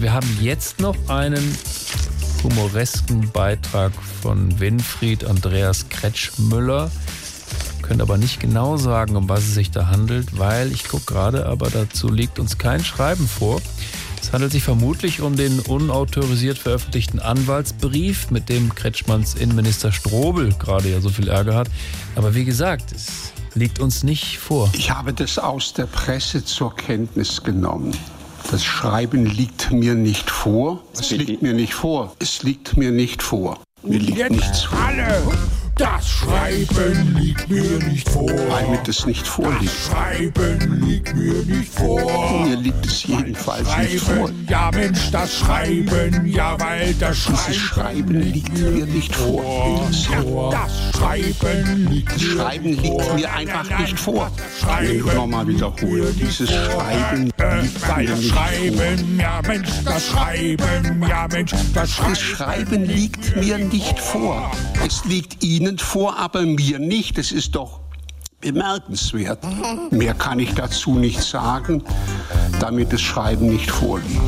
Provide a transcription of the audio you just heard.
Wir haben jetzt noch einen humoresken Beitrag von Winfried Andreas Kretschmüller. Können aber nicht genau sagen, um was es sich da handelt, weil ich gucke gerade, aber dazu liegt uns kein Schreiben vor. Es handelt sich vermutlich um den unautorisiert veröffentlichten Anwaltsbrief, mit dem Kretschmanns Innenminister Strobel gerade ja so viel Ärger hat. Aber wie gesagt, es liegt uns nicht vor. Ich habe das aus der Presse zur Kenntnis genommen. Das Schreiben liegt mir nicht vor. Es liegt mir nicht vor. Es liegt mir nicht vor. Mir liegt Jetzt nichts vor. alle! Das Schreiben liegt mir nicht vor. Weil mir das nicht vorliegt. Das Schreiben liegt mir nicht vor. Mir liegt es jedenfalls nicht vor. Schreiben, ja Mensch, das Schreiben, ja weil das Schreiben, Dieses Schreiben liegt mir nicht vor. Ja, das Schreiben liegt Das Schreiben liegt vor. mir Nein, einfach nein, nicht vor. Schreiben Ich nochmal wiederholen. Dieses Schreiben Äh, liegt mir nicht vor. Schreiben, ja Mensch, das Schreiben, ja Mensch, das Schreiben. Das Schreiben liegt mir nicht vor. Es liegt Ihnen vor, aber mir nicht. Das ist doch bemerkenswert. Mehr kann ich dazu nicht sagen, damit das Schreiben nicht vorliegt.